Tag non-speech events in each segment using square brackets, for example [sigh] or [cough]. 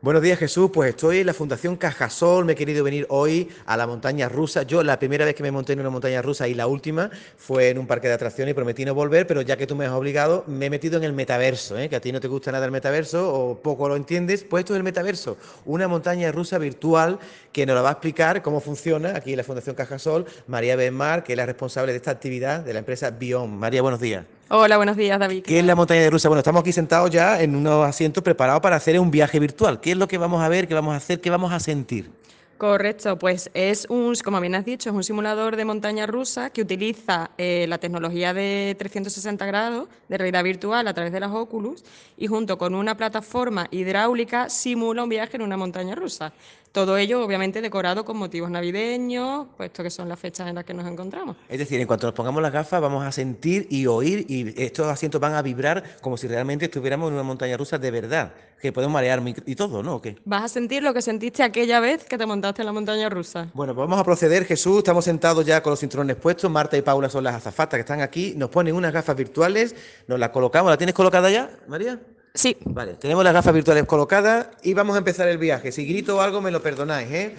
Buenos días Jesús, pues estoy en la Fundación Cajasol, me he querido venir hoy a la montaña rusa. Yo la primera vez que me monté en una montaña rusa y la última fue en un parque de atracciones y prometí no volver, pero ya que tú me has obligado, me he metido en el metaverso, ¿eh? que a ti no te gusta nada el metaverso o poco lo entiendes, pues esto es el metaverso, una montaña rusa virtual que nos va a explicar cómo funciona aquí en la Fundación Cajasol, María Benmar, que es la responsable de esta actividad de la empresa Bion. María, buenos días. Hola, buenos días, David. ¿Qué es la montaña de rusa? Bueno, estamos aquí sentados ya en unos asientos preparados para hacer un viaje virtual. ¿Qué es lo que vamos a ver, qué vamos a hacer, qué vamos a sentir? Correcto, pues es un, como bien has dicho, es un simulador de montaña rusa que utiliza eh, la tecnología de 360 grados de realidad virtual a través de las Oculus y junto con una plataforma hidráulica simula un viaje en una montaña rusa. Todo ello, obviamente, decorado con motivos navideños, puesto que son las fechas en las que nos encontramos. Es decir, en cuanto nos pongamos las gafas, vamos a sentir y oír, y estos asientos van a vibrar como si realmente estuviéramos en una montaña rusa de verdad, que podemos marear y todo, ¿no? qué? Vas a sentir lo que sentiste aquella vez que te montaste en la montaña rusa. Bueno, pues vamos a proceder, Jesús. Estamos sentados ya con los cinturones puestos. Marta y Paula son las azafatas que están aquí. Nos ponen unas gafas virtuales, nos las colocamos. ¿La tienes colocada ya, María? Sí. Vale, tenemos las gafas virtuales colocadas y vamos a empezar el viaje. Si grito algo, me lo perdonáis, ¿eh?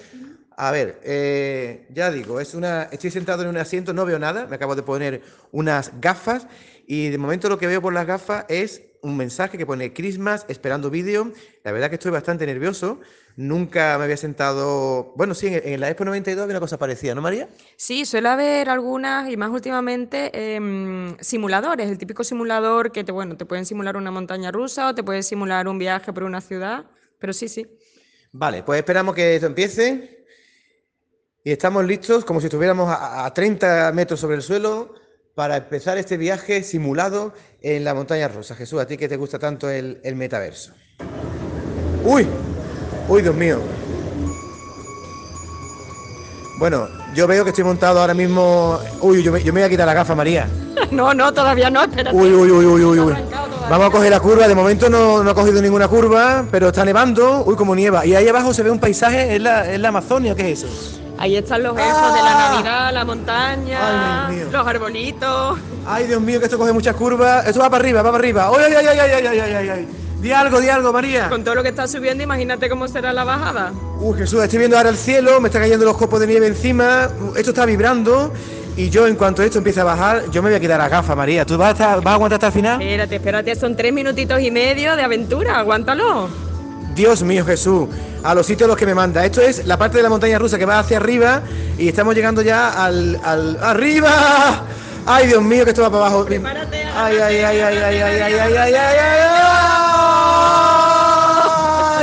A ver, eh, ya digo, es una, estoy sentado en un asiento, no veo nada, me acabo de poner unas gafas y de momento lo que veo por las gafas es un mensaje que pone Christmas esperando vídeo. La verdad que estoy bastante nervioso. Nunca me había sentado. Bueno, sí, en, la Expo 92 había una cosa parecida, ¿no, María? Sí, suele haber algunas y más últimamente em, simuladores. El típico simulador que te, bueno, te pueden simular una montaña rusa o te pueden simular un viaje por una ciudad. Pero sí, sí. Vale, pues esperamos que esto empiece. Y estamos listos, como si estuviéramos a, 30 metros sobre el suelo, para empezar este viaje simulado en la montaña rusa. Jesús, a ti que te gusta tanto el, el metaverso. ¡Uy! Uy, Dios mío. Bueno, yo veo que estoy montado ahora mismo. Uy, yo me, voy a quitar la gafa, María. [laughs] No, no, todavía no, espérate. Uy, uy, uy, uy, uy, uy. Vamos a coger la curva. De momento no, no ha cogido ninguna curva, pero está nevando. Uy, como nieva. Y ahí abajo se ve un paisaje, ¿es la, es la Amazonia? ¿Qué es eso? Ahí están los elfos de la ¡Ah! Navidad, la montaña, los arbolitos. Ay, Dios mío, que esto coge muchas curvas. Esto va para arriba, va para arriba. ¡Ay, ay, ay, ay, ay, ay, ay, ay! Di algo, di algo, María. Con todo lo que está subiendo, imagínate cómo será la bajada. Uy, Jesús, estoy viendo ahora el cielo, me están cayendo los copos de nieve encima, esto está vibrando. Y yo, en cuanto esto empiece a bajar, yo me voy a quitar las gafas, María. ¿Tú vas a, vas a aguantar hasta el final? Espérate, espérate, son tres minutitos y medio de aventura, aguántalo. Dios mío, Jesús, a los sitios a los que me manda. Esto es la parte de la montaña rusa que va hacia arriba y estamos llegando ya al, al ¡arriba! Ay, Dios mío, que esto va para abajo. Prepárate. Ay, ay, ay, ay, ay, ay, ay, ay, ay, ay, ay.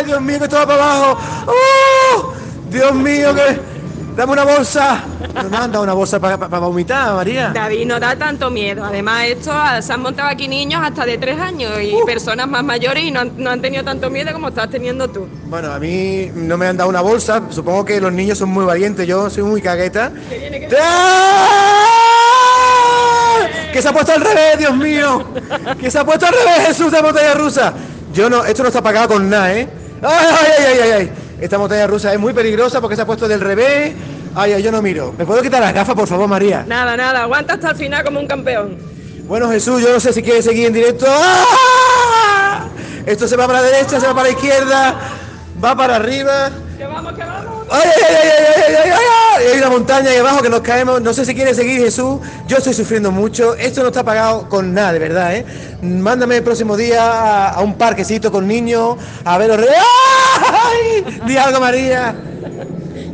Dios mío, que esto va para abajo. ¡Oh! Dios mío, que. Dame una bolsa. No me han dado una bolsa para, vomitar, María. David, no da tanto miedo. Además, esto se han montado aquí niños hasta de tres años y uh. personas más mayores y no han, tenido tanto miedo como estás teniendo tú. Bueno, a mí no me han dado una bolsa. Supongo que los niños son muy valientes. Yo soy muy cagueta. Que, que se ha puesto al revés, Dios mío. Que se ha puesto al revés, Jesús de montaña rusa. Yo no, esto no está pagado con nada, ¿eh? ¡Ay, ay, ay, ay, ay! Esta montaña rusa es muy peligrosa porque se ha puesto del revés. Ay, ay, yo no miro. ¿Me puedo quitar las gafas, por favor, María? Nada, nada, aguanta hasta el final como un campeón. Bueno, Jesús, yo no sé si quieres seguir en directo. ¡Ah! Esto se va para la derecha, se va para la izquierda, va para arriba. Que vamos, que vamos. ¡Ay, ay, ay, ay, ay, ay, montaña ahí abajo que nos caemos. No sé si quieres seguir, Jesús. Yo estoy sufriendo mucho. Esto no está pagado con nada, de verdad, ¿eh? Mándame el próximo día a, un parquecito con niños a ver los reyes. ¡Ay! Di algo, María.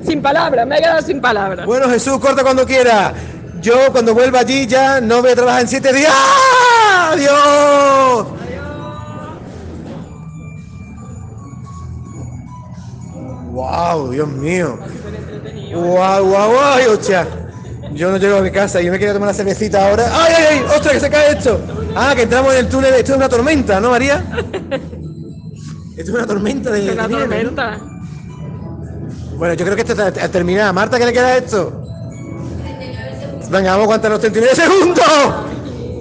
Sin palabras, me he quedado sin palabras. Bueno, Jesús, corta cuando quiera. Yo cuando vuelva allí ya no voy a trabajar en siete días. ¡Adiós! ¡Wow! Dios mío. ¡Wow, wow, wow! Hostia. Yo no llego a mi casa, yo me quería tomar una cervecita ahora. ¡Ay, ay, ay! ¡Ostras, que se cae esto! Ah, que entramos en el túnel. Esto es una tormenta, ¿no, María? [laughs] Esto es una tormenta de. Es una tormenta. Bueno, yo creo que esto está terminado. Marta, ¿qué le queda a esto? Venga, vamos a aguantar los 39 segundos.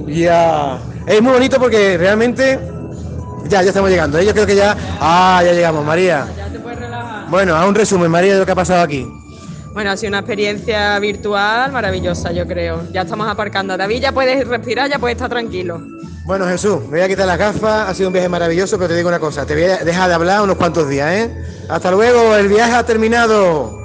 Ya. Es muy bonito porque realmente. Ya, ya estamos llegando. ¿eh? Yo creo que ya. Ah, ya llegamos, María. Bueno, a un resumen, María, de lo que ha pasado aquí. Bueno, ha sido una experiencia virtual maravillosa, yo creo. Ya estamos aparcando. David, ya puedes respirar, ya puedes estar tranquilo. Bueno, Jesús, me voy a quitar las gafas, ha sido un viaje maravilloso, pero te digo una cosa, te voy a dejar de hablar unos cuantos días, ¿eh? Hasta luego, el viaje ha terminado.